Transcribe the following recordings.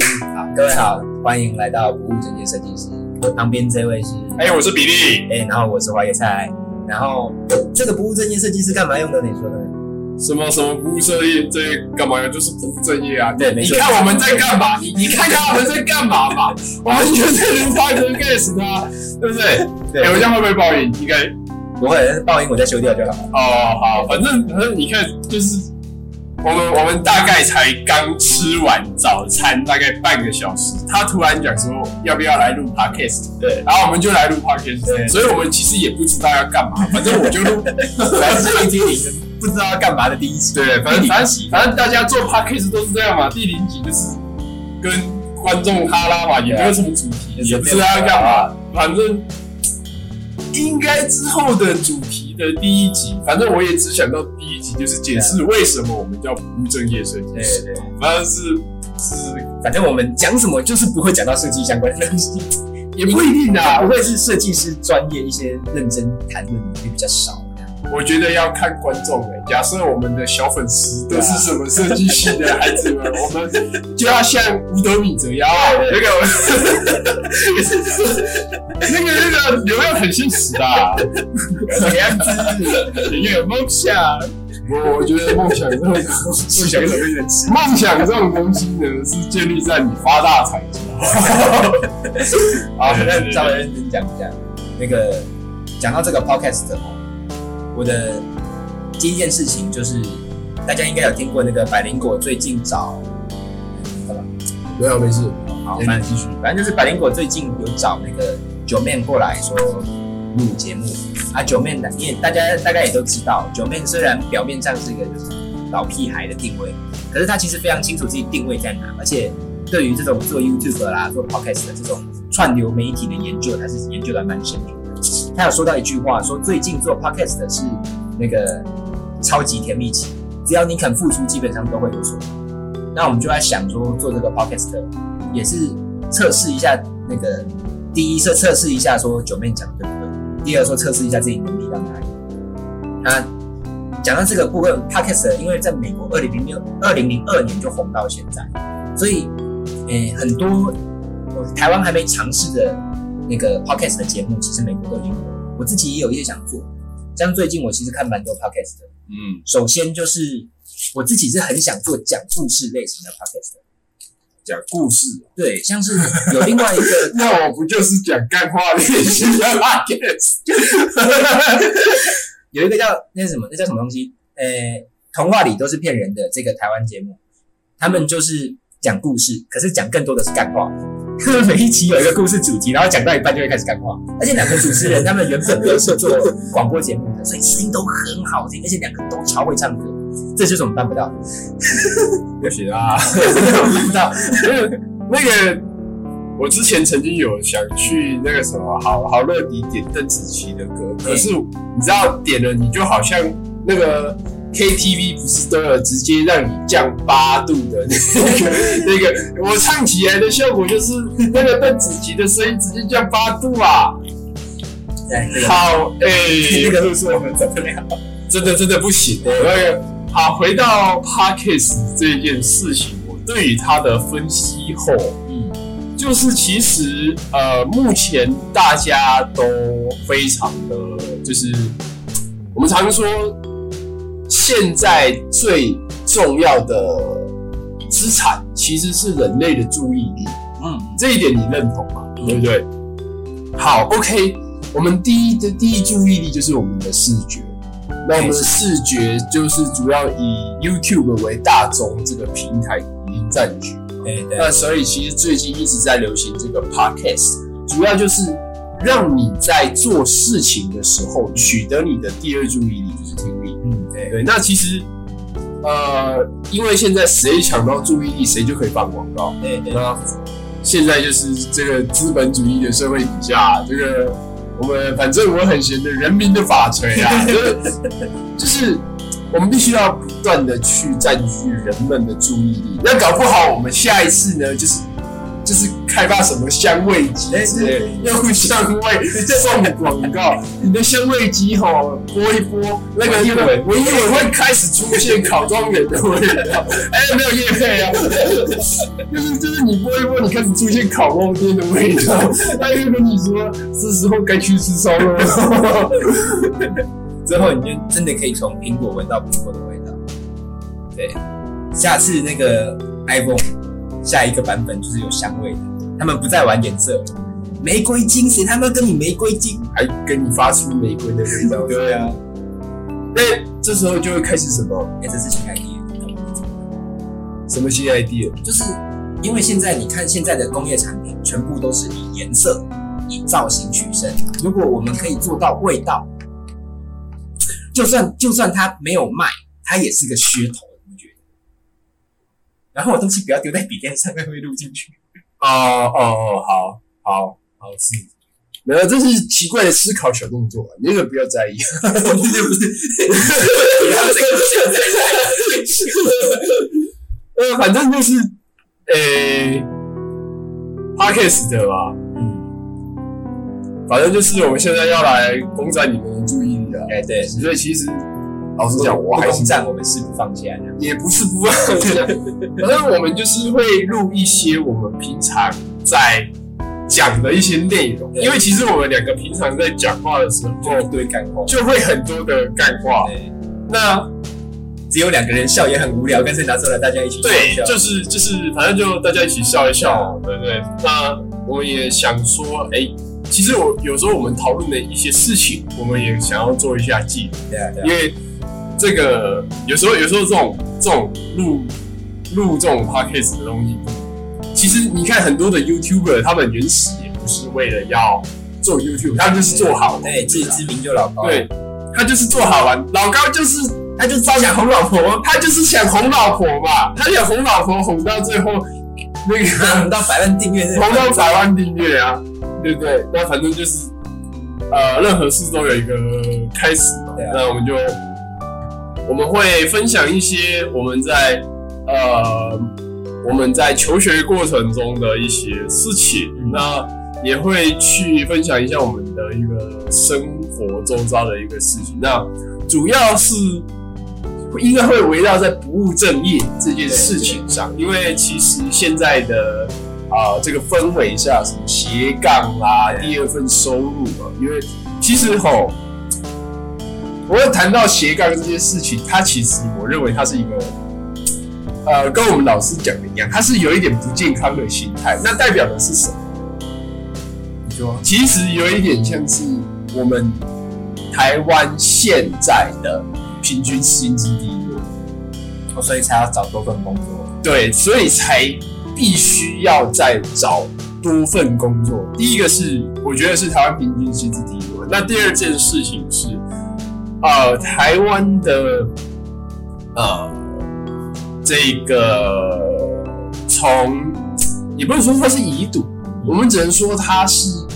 好，各位好，欢迎来到不务正业设计师。我旁边这位是，哎、我是比利。哎、然后我是花椰菜。然后这个不务正业设计师干嘛用的？你说的？什么什么不务正业，这干嘛用？就是不务正业啊！你对没错看我们在干嘛？你你看看我们在干嘛嘛？我们就是录 podcast 啊，对不对？对这样会不会报应？应该不会，但是爆音我再修掉就好了。哦，好，反正反正你看，就是我们我们大概才刚吃完早餐，大概半个小时，他突然讲说要不要来录 podcast，对，然后我们就来录 podcast，对。所以我们其实也不知道要干嘛，反正我就录。反正是一零零不知道要干嘛的第一集。对，反正反正反正大家做 podcast 都是这样嘛，第零集就是跟观众哈拉嘛，也没有什么主题，也不知道要干嘛，反正应该之后的主题的第一集，反正我也只想到第一集，就是解释为什么我们叫不务正业设计对师，对，反正是是反正我们讲什么就是不会讲到设计相关的东西，也不一定啊。不，会是设计师专业一些认真谈论的会比较少。我觉得要看观众诶、假设我们的小粉丝都是什么设计系的孩子们，我们就要像五斗米折腰啊，那个 那个那个流量很现实啊，什么样子？也有梦想。我我觉得梦想这种东西，梦想这种东西呢，是建立在你发大财之后。好，那稍微认真讲一下。那个讲到这个 podcast 哦，我的第一件事情就是，大家应该有听过那个百灵果最近找，干嘛？没有没事，好，反正继续，反正就是百灵果最近有找那个九妹过来说录节目啊。九妹呢，因为大家大概也都知道，九妹虽然表面上是一个就是老屁孩的定位，可是他其实非常清楚自己定位在哪，而且对于这种做 YouTube 啦、做 Podcast 的这种串流媒体的研究，他是研究的蛮深入他。有说到一句话，说最近做 Podcast 的是那个超级甜蜜期，只要你肯付出，基本上都会有所得。那我们就在想说，做这个 podcast 也是测试一下那个，第一是测试一下说九妹讲的对不对，第二说测试一下自己能力到哪里。那讲到这个部分，podcast 因为在美国二零零六二零零二年就红到现在，所以诶、很多我台湾还没尝试的那个 podcast 的节目，其实美国都已经有。我自己也有一些想做，像最近我其实看蛮多 podcast 的。嗯，首先就是我自己是很想做讲故事类型的 podcast 的。讲故事，对，像是有另外一个，那我不就是讲干话类型的 podcast？有一个叫那什么，那叫什么东西？呃，童话里都是骗人的这个台湾节目，他们就是讲故事，可是讲更多的是干话。每一集有一个故事主题，然后讲到一半就会开始干话，而且两个主持人他们原本都是做广播节目的，所以声音都很好听，而且两个都超会唱歌，这就是我们办不到的，不行啊，办不到。那个我之前曾经有想去那个什么好好乐迪点邓紫棋的歌，可是你知道点了你就好像那个 KTV 不是都有直接让你降八度的 那个那个，我唱起来的效果就是那个邓紫棋的声音直接降八度啊！好，哎、这个路数我们走不了。真的真的不行。那个好，回到 Parkes 这件事情，我对于他的分析后，嗯，就是其实呃，目前大家都非常的，就是我们常说，现在最重要的资产其实是人类的注意力。嗯，这一点你认同吗？对不对？好，OK，我们第一的第一注意力就是我们的视觉。那我们的视觉就是主要以 YouTube 为大宗这个平台已经占据。对对那所以其实最近一直在流行这个 Podcast，主要就是让你在做事情的时候取得你的第二注意力。嗯对对，那其实呃，因为现在谁抢到注意力，谁就可以放广告。对对，那现在就是这个资本主义的社会底下，这个我们反正我很闲的人民的法锤啊，就是就是我们必须要不断的去占据人们的注意力。那搞不好我们下一次呢，就是就是开发什么香味机之类的，用香味送广告。你的香味机吼播一拨，那个闻一闻闻一闻会开始出现烤庄园的味道。哎，没有叶配啊，就是就是你播一拨，你开始出现烤肉店的味道，他就跟你说是时候该去吃烧肉了。之后你就真的可以从苹果闻到苹果的味道。对，下次那个 iPhone 下一个版本就是有香味的，他们不再玩颜色，玫瑰金谁他妈跟你玫瑰金？还跟你发出玫瑰的味道。对啊，那这时候就会开始什么哎、这是新 idea，什么新 idea？就是因为现在你看现在的工业产品全部都是以颜色、以造型取胜，如果我们可以做到味道，就算就算它没有卖，它也是个噱头？然后我东西不要丢在笔电上面，会录进去。哦哦哦，好好好是，没有，这是奇怪的思考小动作，你那个不要在意。不是不是，不要这个现在呃，反正就是，诶、p o d c a s t 的吧，嗯，反正就是我们现在要来攻占你们的注意力啊。哎、对，所以其实老实讲，我还是不攻占，我们是不放下的。也不是不放下，反正我们就是会录一些我们平常在讲的一些内容，因为其实我们两个平常在讲话的时候就堆干话，就会很多的干话。那只有两个人笑也很无聊，干脆拿出来大家一起笑就是就是，反正就大家一起笑一笑，对不对？那我也想说，哎、其实我有时候我们讨论的一些事情，我们也想要做一下记录。因，为这个有时候有时候这种这种录录这种 podcast 的东西，其实你看很多的 YouTuber，他们原始也不是为了要做 YouTube，他们就是做好玩对，自己知名就老高。对，他就是做好玩。老高就是他就是想哄老婆，他就是想哄老婆嘛，他想哄老婆哄到最后那个 哄到百万订阅，哄到百万订阅啊，对不对？那反正就是，呃，任何事都有一个开始嘛。啊那我们就我们会分享一些我们在呃我们在求学过程中的一些事情，嗯。那也会去分享一下我们的一个生活周遭的一个事情。那主要是应该会围绕在不务正业这件事情上，因为其实现在的啊、这个氛围下，什么斜杠啦、对。第二份收入啊，因为其实吼，我会谈到斜杠这件事情，它其实我认为它是一个。呃，跟我们老师讲的一样，它是有一点不健康的心态。那代表的是什么？你说其实有一点像是我们台湾现在的平均薪资低落，哦，所以才要找多份工作。对，所以才必须要再找多份工作。第一个是我觉得是台湾平均薪资低落，那第二件事情是，呃，台湾的呃这个从也不能说它是遗毒，我们只能说它是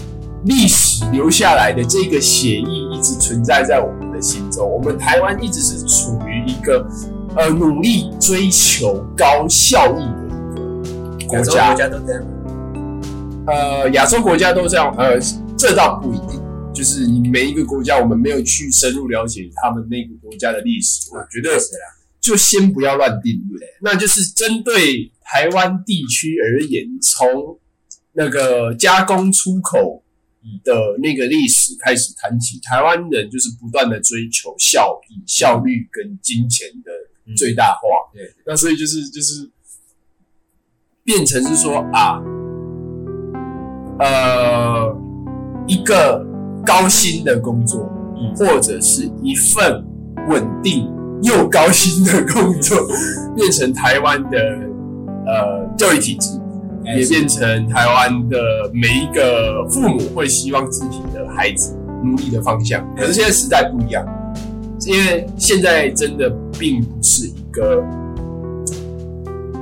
历史留下来的这个协议一直存在在我们的心中。我们台湾一直是处于一个呃努力追求高效益的一个国家国，家都这样。呃，亚洲国家都这样，呃，这倒不一定。就是你每一个国家，我们没有去深入了解他们那个国家的历史，我觉得，就先不要乱定论。那就是针对台湾地区而言，从那个加工出口的那个历史开始谈起，台湾人就是不断的追求效益、效率跟金钱的最大化。对，那所以就是就是变成是说啊，呃，一个高薪的工作，嗯或者是一份稳定又高薪的工作，变成台湾的呃教育体制，也变成台湾的每一个父母会希望自己的孩子努力的方向。可是现在时代不一样，因为现在真的并不是一个，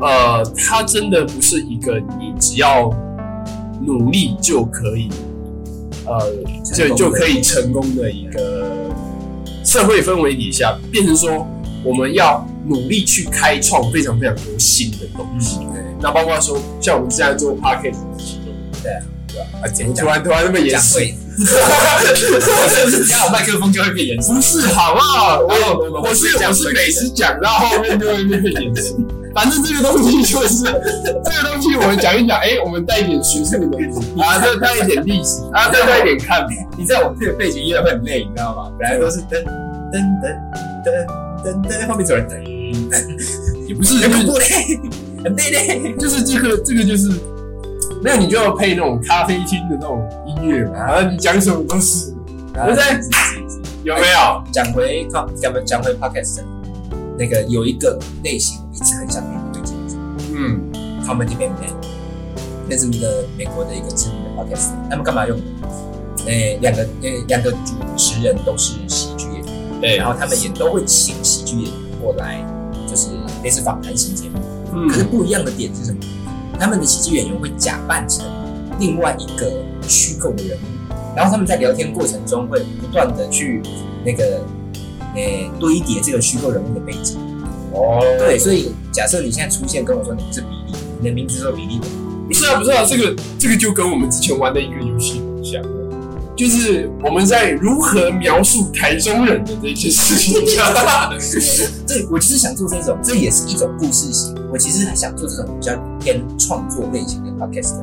呃，它真的不是一个你只要努力就可以，呃，就就可以成功的一个社会氛围底下，变成说我们要努力去开创非常非常多新的东西。对，那包括说，像我们现在做中，对啊，对吧？啊，怎么突然突然那么严肃？讲会，只 要有麦克风就会变严肃。不是，好不好？我我我是我是每次讲到后面就会变严肃。反正这个东西就是 这个东西，我们讲一讲，哎，我们带一点学术的东西啊，再带一点历史啊，再带一点看法。你知道我们这个背景音乐会很累，你知道吗？本来都是噔噔噔噔噔噔，后面走人噔，也不是，很不累，很累嘞。就是这个这个就是，那你就要配那种咖啡厅的那种音乐嘛，然后你讲什么都是，对不对？有没有？讲回讲讲讲回 podcast，那个有一个类型，我一直很想给你推荐。嗯，Comedy 是一个美国的一个知名的 podcast，他们干嘛用的？诶、两个诶两个主持人都是喜剧演员，对然后他们也都会请喜剧演员过来，就是类似访谈型节目。嗯可是不一样的点是什么？他们的喜剧演员会假扮成另外一个虚构的人物，然后他们在聊天过程中会不断的去那个诶、堆叠这个虚构人物的背景。哦，对，所以假设你现在出现跟我说你是比利，你的名字是比利的，不是啊，不是啊，这个这个就跟我们之前玩的一个游戏很像，就是我们在如何描述台中人的这些事情上。对 我其实想做这种，这也是一种故事型。我其实还想做这种比较偏创作类型的 podcast。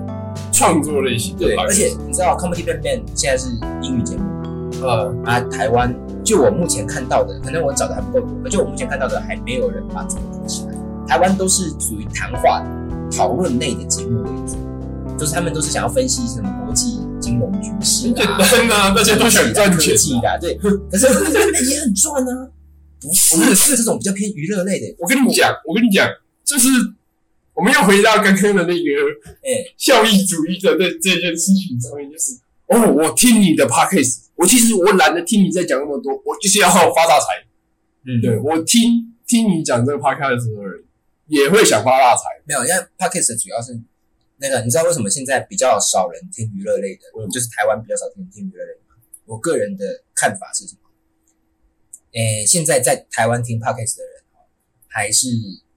创作类型的对，而且你知道 Comedy Bang Bang 现在是英语节目呃，啊，台湾就我目前看到的，可能我找的还不够多，而且我目前看到的还没有人把这个做起来。台湾都是属于谈话讨论类的节目为主，就是他们都是想要分析什么国际金融局势啊，单啊，大家都想赚钱的啊，对。可是也很赚啊，不是是这种比较偏娱乐类的，我跟你讲，我跟你讲，就是我们又回到刚刚的那个哎、效益主义的这这件事情上面，就是哦，我听你的 podcast，我其实我懒得听你在讲那么多，我就是要发大财。嗯对我听听你讲这个 podcast 的时候，也会想发大财。没有，因为 podcast 主要是那个，你知道为什么现在比较少人听娱乐类的，嗯就是台湾比较少听听娱乐类的吗？我个人的看法是什么？诶、现在在台湾听 podcast 的人哦，还是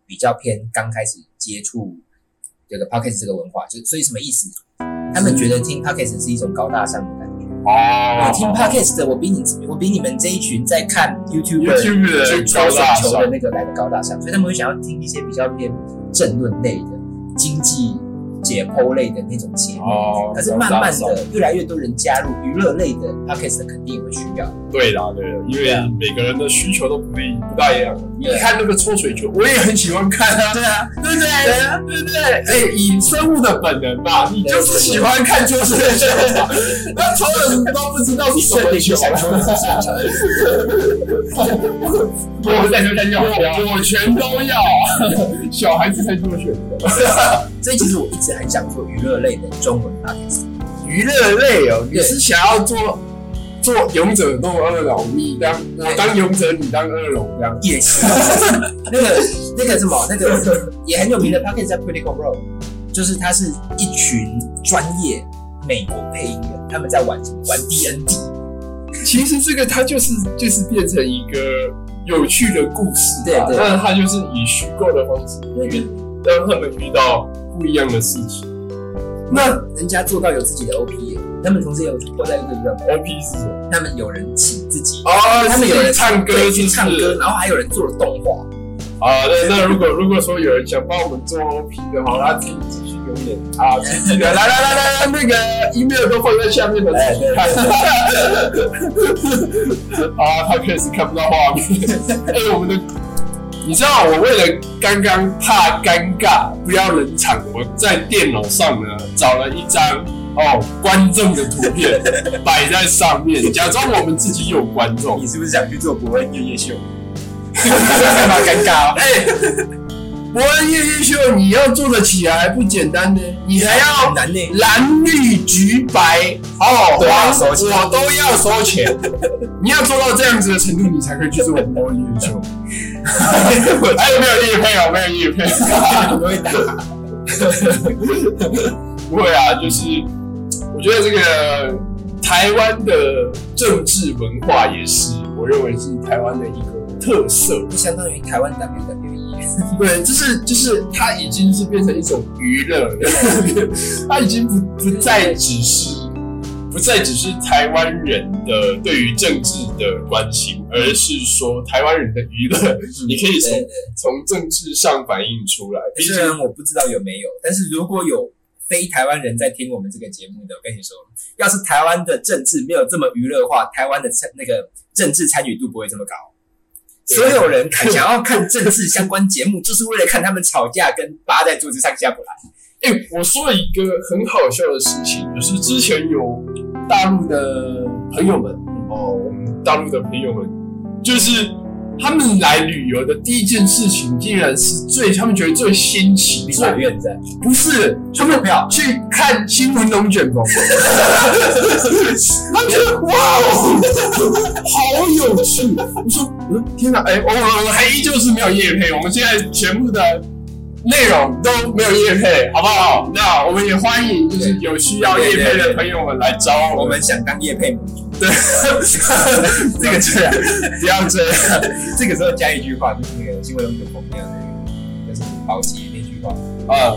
比较偏刚开始接触这个 podcast 这个文化，就所以什么意思？他们觉得听 podcast 是一种高大上的感觉。哦我听 podcast 的，我比你我比你们这一群在看 YouTube 去找水高大上球的那个来的高大上，所以他们会想要听一些比较偏政论类的、经济解剖类的那种节目。哦可是慢慢的，越来越多人加入娱乐类的 podcast，肯定也会需要。对啦，对啦，因为每个人的需求都不一不大一样。你看那个抽水球，我也很喜欢看啊，对啊，对不对？对啊，对不对？哎，以生物的本能吧，你就是喜欢看抽水球嘛。那抽的都不知道是什么球。我在这要我我全都要啊，小孩子才做选择。所以其实我一直很想做娱乐类的中文 podcast。娱乐类哦，你是想要做做勇者斗恶龙，你当我当勇者，你当恶龙这样。也是，那个那个什么，那个也很有名的 p o c k e t 叫 Critical Role，就是它是一群专业美国配音员，他们在玩什么玩 D N D，其实这个它就是就是变成一个有趣的故事啊，对对那它就是以虚构的方式去让他们遇到不一样的事情。那人家做到有自己的 O P，耶他们同时也有都在一个娱乐，OP 是什么？他们有人请自己，哦，他们有人唱歌，去唱歌，然后还有人做了动画，啊。那那如果如果说有人想帮我们做 OP 的话，他自己继续留言啊，记记得来来来来来，那个 email 都放在下面的，哎自己看。啊，他确实看不到画面。哎，我们的，你知道我为了刚刚怕尴尬不要冷场，我在电脑上呢找了一张哦观众的图片 摆在上面，假装我们自己有观众。你是不是想去做伯恩夜夜秀？干嘛尴尬哦。哎，伯恩夜夜秀，你要做得起来不简单呢，你还要很难呢。蓝绿橘白哦，都要黄我都要收钱。你要做到这样子的程度，你才可以去做伯恩夜夜秀。还有没有叶配啊？没有叶配。不会打，不会啊，就是我觉得这个台湾的政治文化也是，我认为是台湾的一个特色，就相当于台湾 WWE。对，就是就是它已经是变成一种娱乐了，它已经不不再只是不再只是台湾人的对于政治的关心，而是说台湾人的娱乐，你可以从从政治上反映出来。虽然我不知道有没有，但是如果有非台湾人在听我们这个节目的，我跟你说，要是台湾的政治没有这么娱乐化，台湾的参那个政治参与度不会这么高。所有人看想要看政治相关节目，就是为了看他们吵架跟扒在桌子上下不来。哎、我说了一个很好笑的事情，就是之前有大陆的朋友们哦，我们大陆的朋友们，就是他们来旅游的第一件事情，竟然是最他们觉得最新奇、立最法院在不是他们票去看新闻龙卷风，他们觉得哇哦，好有趣。我说，嗯，天哪，哎、我我们还依旧是没有夜配，我们现在全部的内容都没有叶配，好不好？那我们也欢迎就是有需要叶配的朋友们来找我们。我们想当叶配母猪，对，这个这样，不要这样。这个时候加一句话，就是那个新闻龙卷风那个，就是保级那句话，啊，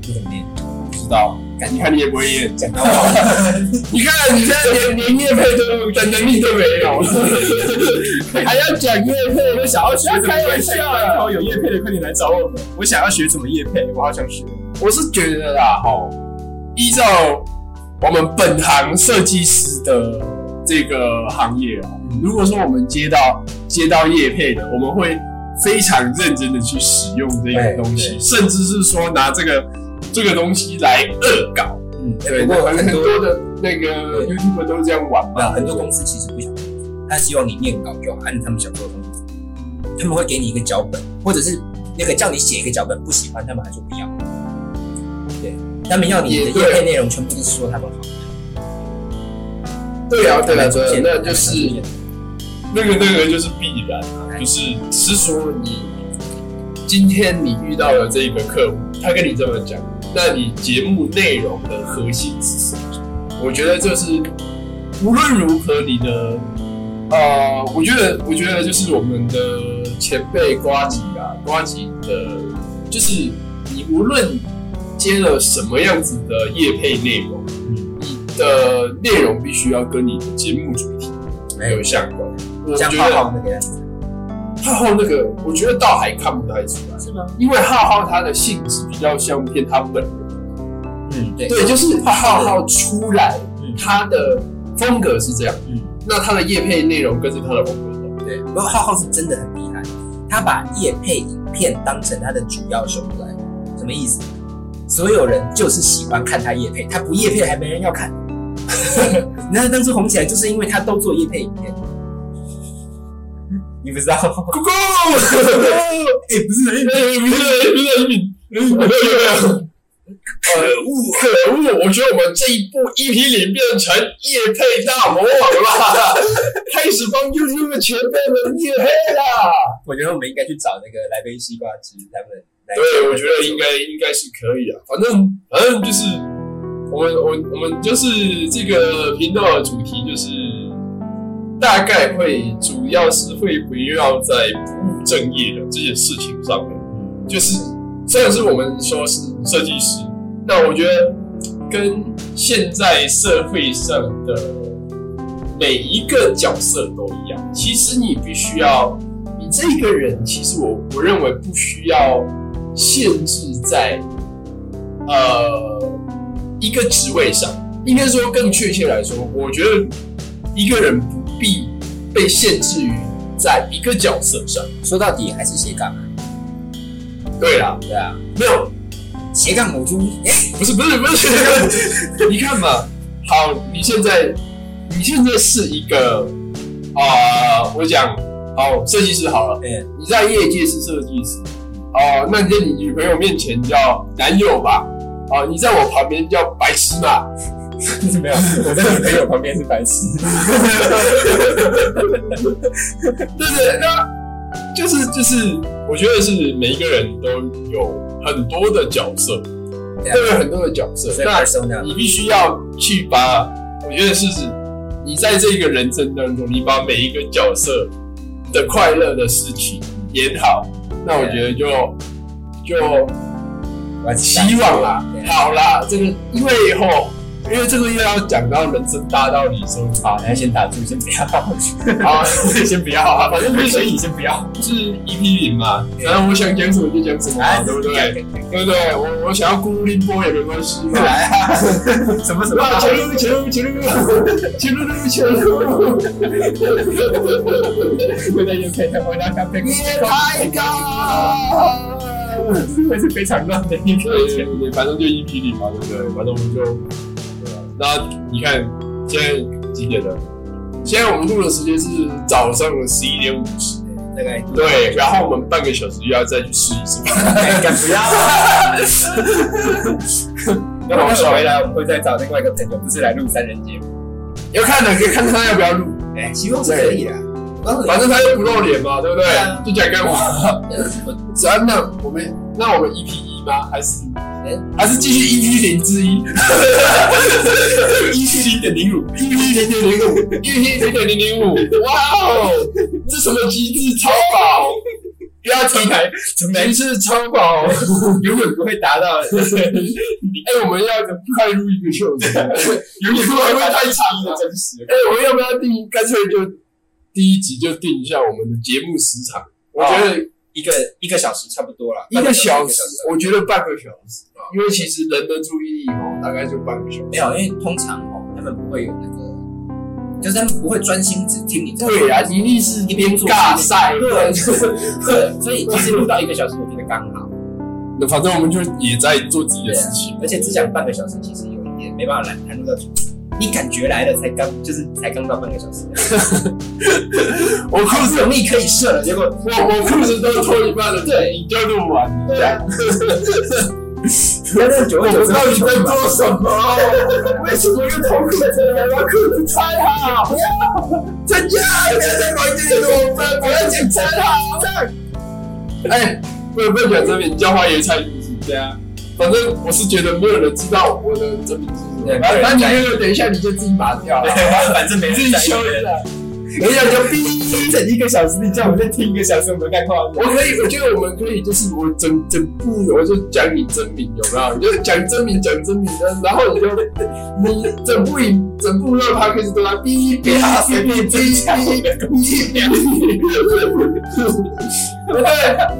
不怎么念，不知道，你看你也不会演，讲到。你看你现在连连业配都的能力都没有，还要讲叶配，我想要学不要开玩笑！有叶配的快点来找我们，我想要学怎么叶配，我好想学。我是觉得啦，哈，依照我们本行设计师的这个行业啊，如果说我们接到接到叶配的，我们会非常认真的去使用这个东西，甚至是说拿这个这个东西来恶搞。嗯，对，不过很很多多的那个 YouTube 都这样玩嘛，很多公司其实不想做，他希望你念稿就好，按他们想做的东西。他们会给你一个脚本，或者是那个叫你写一个脚本，不喜欢他们还说不要。对，他们要你的也对业配内容全部都是说他们好。对啊，对啊，对那就是那个那个就是必然啊，就是是说你今天你遇到了这一个客户，他跟你这么讲，那你节目内容的核心是什么？我觉得这是无论如何你的呃，我觉得我觉得就是我们的前辈瓜吉啊，瓜吉的，就是你无论接了什么样子的业配内容，你的内容必须要跟你的节目主题没有相关。我觉得浩浩浩那个，我觉得倒还看不太出来，是吗？因为浩浩他的性质比较像偏他本人。嗯，对，对，就是浩浩出来，嗯他的风格是这样，嗯，那他的叶配内容跟着他的风格。对。不过浩浩是真的很厉害，他把叶配影片当成他的主要收入来源。什么意思？所有人就是喜欢看他叶配，他不叶配还没人要看。你看他当初红起来，就是因为他都做叶配影片。你不知道？姑姑，哎、不是人哎，不是不是你，没有没有。可恶！可恶！我觉得我们这一部 EP 脸变成夜配大魔王了，开始帮 YouTube 前辈们夜配啦。我觉得我们应该去找那个来杯西瓜汁他们来。对，我觉得应该应该是可以啊。反正反正就是我们我我们就是这个频道的主题就是大概会主要是会围绕在不务正业的这件事情上面。就是虽然是我们说是设计师，那我觉得跟现在社会上的每一个角色都一样。其实你必须要，你这个人，其实我我认为不需要限制在呃一个职位上。应该说更确切来说，我觉得一个人不必被限制于在一个角色上。说到底还是斜杠啊。对啦，对啊，没有斜杠母猪。哎、不是不是不是，你看嘛，好，你现在你现在是一个啊、我讲好设计师好了，嗯，你在业界是设计师，哦、那你在你女朋友面前叫男友吧，哦、你在我旁边叫白痴嘛，是没有，我在女朋友旁边是白痴。对不对？那就是就是，我觉得是每一个人都有很多的角色，都有很多的角色，那你必须要去把，我觉得是你在这个人生当中，你把每一个角色的快乐的事情演好，那我觉得就就希望啦，好啦，这个因为以后。因为这个又要讲到人生大道理，所以好，那先打住，先不要，好，先不要，反正不是你先不要，是 EP 零嘛，然后我想讲什么就讲什么，对不对？对不对？我我想要孤零波也没关系嘛，来啊，什么什么？前路前路前路前路前路，回来也可以，回来看，你太高。会是非常乱的一篇，对，反正就 EP 零嘛，对不对？反正我们就。那你看现在几点了？现在我们录的时间是早上的十一点五十，大概对。然后我们半个小时又要再去试一次，敢不要？那我们回来，我们会再找另外一个朋友，不是来录三人节目。要看的，可以看他要不要录。哎，希望是可以的。反正他又不露脸嘛，对不对？就讲干话。真的，我们那我们 EP 一吗？还是？还是继续 EP 零之一，EP 零点零五，EP 零点零五，EP 零点零零五，哇哦，这什么机制超宝？不要停台，机制超宝，永远不会达到。哎，我们要快录一个秀，永远不会太长了，真实。哎，我们要不要定？干脆就第一集就定一下我们的节目时长？我觉得。一个一个小时差不多了，一个小时，我觉得半个小时啊，因为其实人的注意力哦，大概就半个小时。没有，因为通常哦，他们不会有那个，就是他们不会专心只听你。对啊，一定是一边做尬赛，对，对，所以其实录到一个小时，我觉得刚好。那反正我们就也在做自己的事情，而且只讲半个小时，其实有一点没办法来谈论到主题。你感觉来了才刚，就是才刚到半个小时。我裤子容易可以射了，结果我我裤子都脱一半了，对，你就录完。对啊。那那九位九到底在做什么？为什么又脱裤子了？把裤子穿好。不要，真假？不要在房间里我们不要讲真好。哎，不不讲真名，叫花椰菜是不是？对啊。反正我是觉得没有人知道我的真名是什么。反正你那个等一下你就自己拔掉，反正没自己修一下。等一下就逼整一个小时，你叫我再听一个小时，我们干话。我可以，我觉得我们可以，就是我整整部我就讲你真名有没有？你就讲真名，讲真名的，然后你就你整部影整部热趴开始都在逼逼逼逼逼逼逼。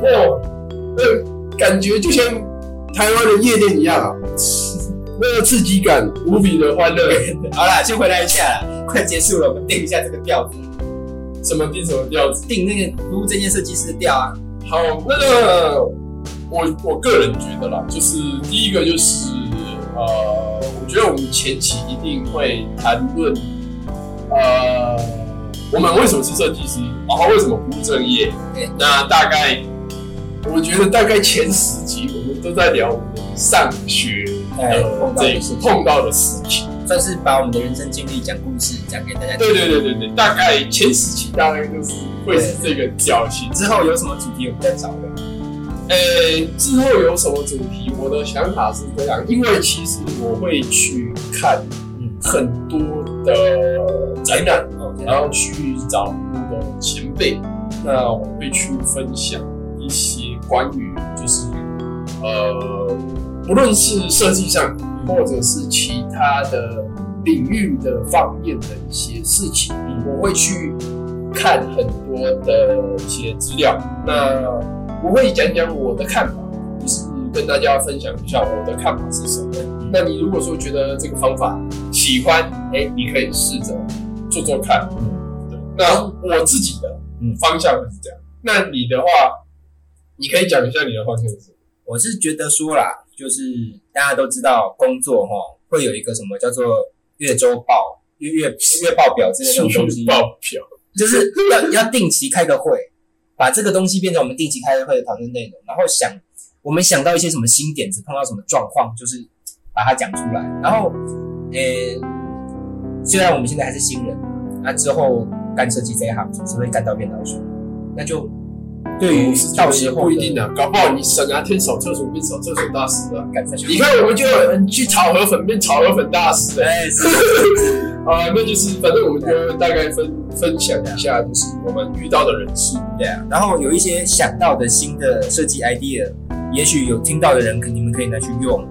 对，我呃感觉就像。台湾的夜店一样啊，那个刺激感无比的欢乐。好啦，先回来一下了，快结束了，我们定一下这个调子。什么定什么调子？定那个服务这件设计师的调啊。好，那个我我个人觉得啦，就是第一个就是呃，我觉得我们前期一定会谈论呃，我们为什么是设计师，然后为什么不务正业。那大概我觉得大概前十集我们。都在聊我们上学呃这一次碰到的事情，算是把我们的人生经历讲故事讲给大家。对对对对对，大概前十集大概就是会是这个脚型。之后有什么主题我们再找的。呃，之后有什么主题，我的想法是这样，因为其实我会去看很多的展览，然后去找我的前辈，那我会去分享一些关于就是。呃，不论是设计上，或者是其他的领域的方面的一些事情，我会去看很多的一些资料。那我会讲讲我的看法，就是跟大家分享一下我的看法是什么。那你如果说觉得这个方法喜欢，哎，你可以试着做做看。嗯，对。那我自己的方向就是这样。那你的话，你可以讲一下你的方向是什么？我是觉得说啦，就是大家都知道工作哈，会有一个什么叫做月周报、月月月报表之类的 东西。报表就是要要定期开个会，把这个东西变成我们定期开会的讨论内容，然后想我们想到一些什么新点子，碰到什么状况，就是把它讲出来。然后，呃，虽然我们现在还是新人，那之后干设计这一行，总是会干到变老手，那就对于到时候不一定的，搞不好你省啊天扫厕所变扫厕所大师啊。你看，我们就有人去炒河粉变炒河粉大师哎、对是 啊，那就是反正我们就大概分分享一下，就是我们遇到的人事。对啊，然后有一些想到的新的设计 idea，也许有听到的人，可你们可以拿去用。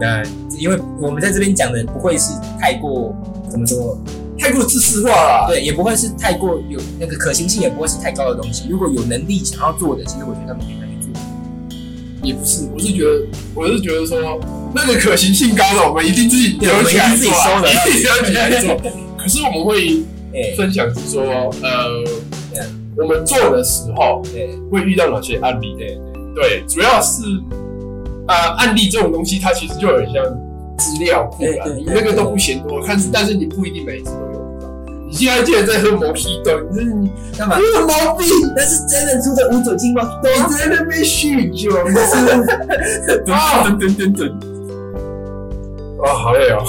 那因为我们在这边讲的不会是太过怎么说，太过自私化了。对，也不会是太过有那个可行性，也不会是太高的东西。如果有能力想要做的，其实我觉得他们可以拿去做。也不是，我是觉得，我是觉得说，那个可行性高的，我们一定自己留起来自己做啊，收的一定留起来做。可是我们会哎，分享是说，呃，我们做的时候对会遇到哪些案例？对对，主要是呃，案例这种东西，它其实就很像资料库啦，对对你那个都不嫌多，看是，但是你不一定每一次都。你现在竟然在喝摩希豆，你这是你干嘛？有毛病！那是真的出的无酒精吗？你在那边酗酒，不是啊，等等等等。啊，好累哦。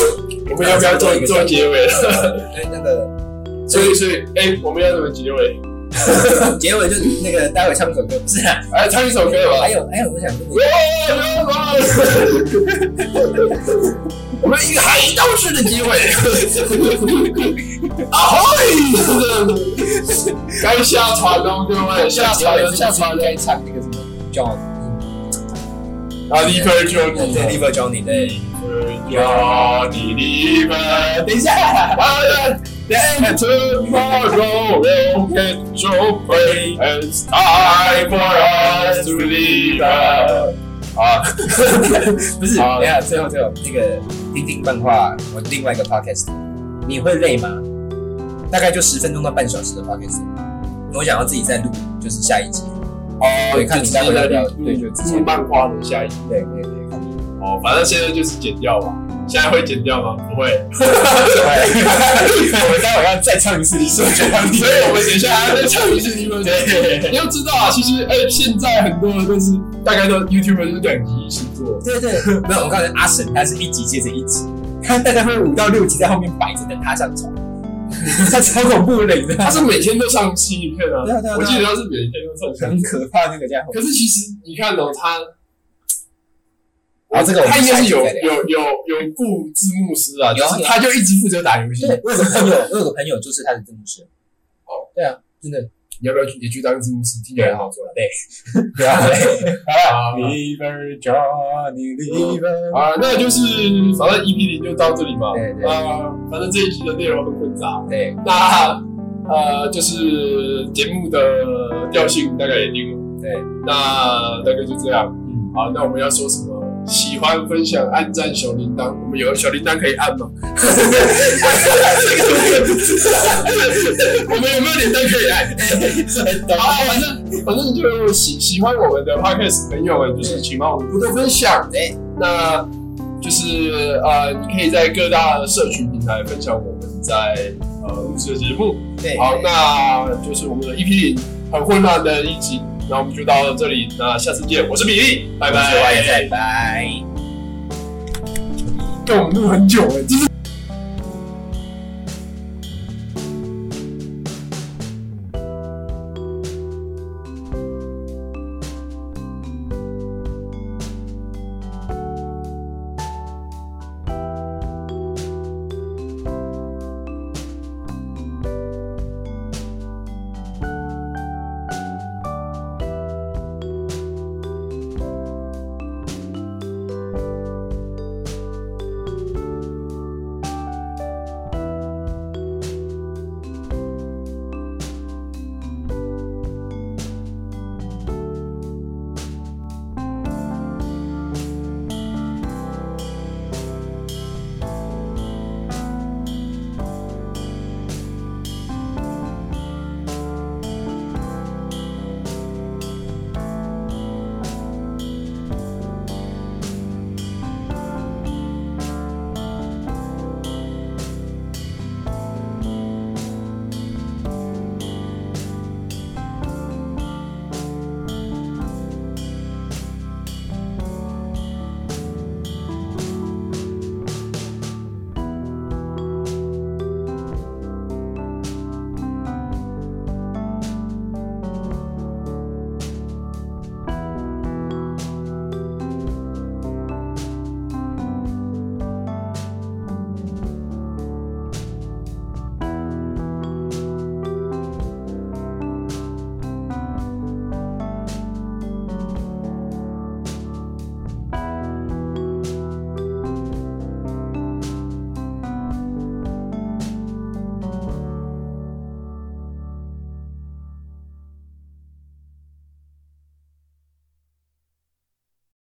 我们要不要做做结尾了？哎，那个所以，所以，哎，我们要怎么结尾？结尾就那个待会唱一首歌，不是啊？来唱一首歌吧。还有还有，我想问你，我们一个海盗式的机会。啊嘿！该下船了，各位，下船了，下船了。该唱那个什么 John，啊，Liver Johnny，对 Liver Johnny 对。Johnny Liver。等一下，Then tomorrow will get so brave. It's time for us to leave. 啊，不是，等下，最后最后那个听听漫画，我另外一个 podcast，你会累吗？大概就十分钟到半小时的 podcast，我想要自己再录，就是下一集。哦对看你待会对就之前录漫画的下一集。对对对，看你。哦，反正现在就是剪掉嘛。现在会剪掉吗？不会。我们待会要再唱一次，你是不是所以我们等一下还要再唱一次你们。对你要知道啊，其实哎、现在很多人都是大概都 YouTuber 就是两集一起做。对对，没有，我告诉你，阿神他是一集接着一集，他大概会五到六集在后面摆着等他上床，他超恐怖的？他是每天都上新影片啊，对啊对啊对啊我记得他是每天都上新很。可怕那个家伙。可是其实你看哦，他，啊这个我他应该是有有有有雇字幕师啊，有啊就是他就一直负责打游戏。对，我有个朋友，我有个朋友就是他的字幕师。哦，对啊，真的，你要不要也去当字幕师？听起来很好做。对，对啊，对。啊，那就是反正 EP 零就到这里嘛。对对啊，反正这一集的内容很混杂。对那呃，就是节目的调性大概也定了。对，那大概就这样。嗯，好，那我们要说什么？喜欢分享，按赞小铃铛。我们有小铃铛可以按吗？我们有没有铃铛可以按？好，反正反正就喜喜欢我们的 podcast 朋友们，就是请帮我们多多分享。对，那就是呃，你可以在各大社群平台分享我们在呃录制的节目。对，好，那就是我们的 EP 零很混乱的一集，那我们就到这里，那下次见，我是比利，拜拜。我是 Y 在，拜。跟我们录很久了，就是